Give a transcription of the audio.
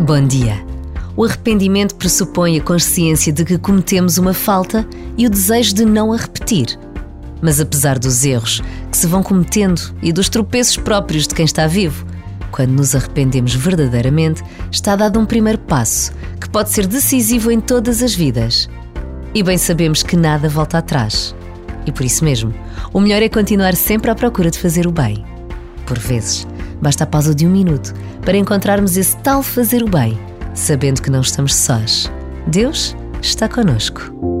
Bom dia. O arrependimento pressupõe a consciência de que cometemos uma falta e o desejo de não a repetir. Mas apesar dos erros que se vão cometendo e dos tropeços próprios de quem está vivo, quando nos arrependemos verdadeiramente, está dado um primeiro passo que pode ser decisivo em todas as vidas. E bem sabemos que nada volta atrás. E por isso mesmo, o melhor é continuar sempre à procura de fazer o bem. Por vezes, basta a pausa de um minuto para encontrarmos esse tal fazer o bem, sabendo que não estamos sós. Deus está conosco.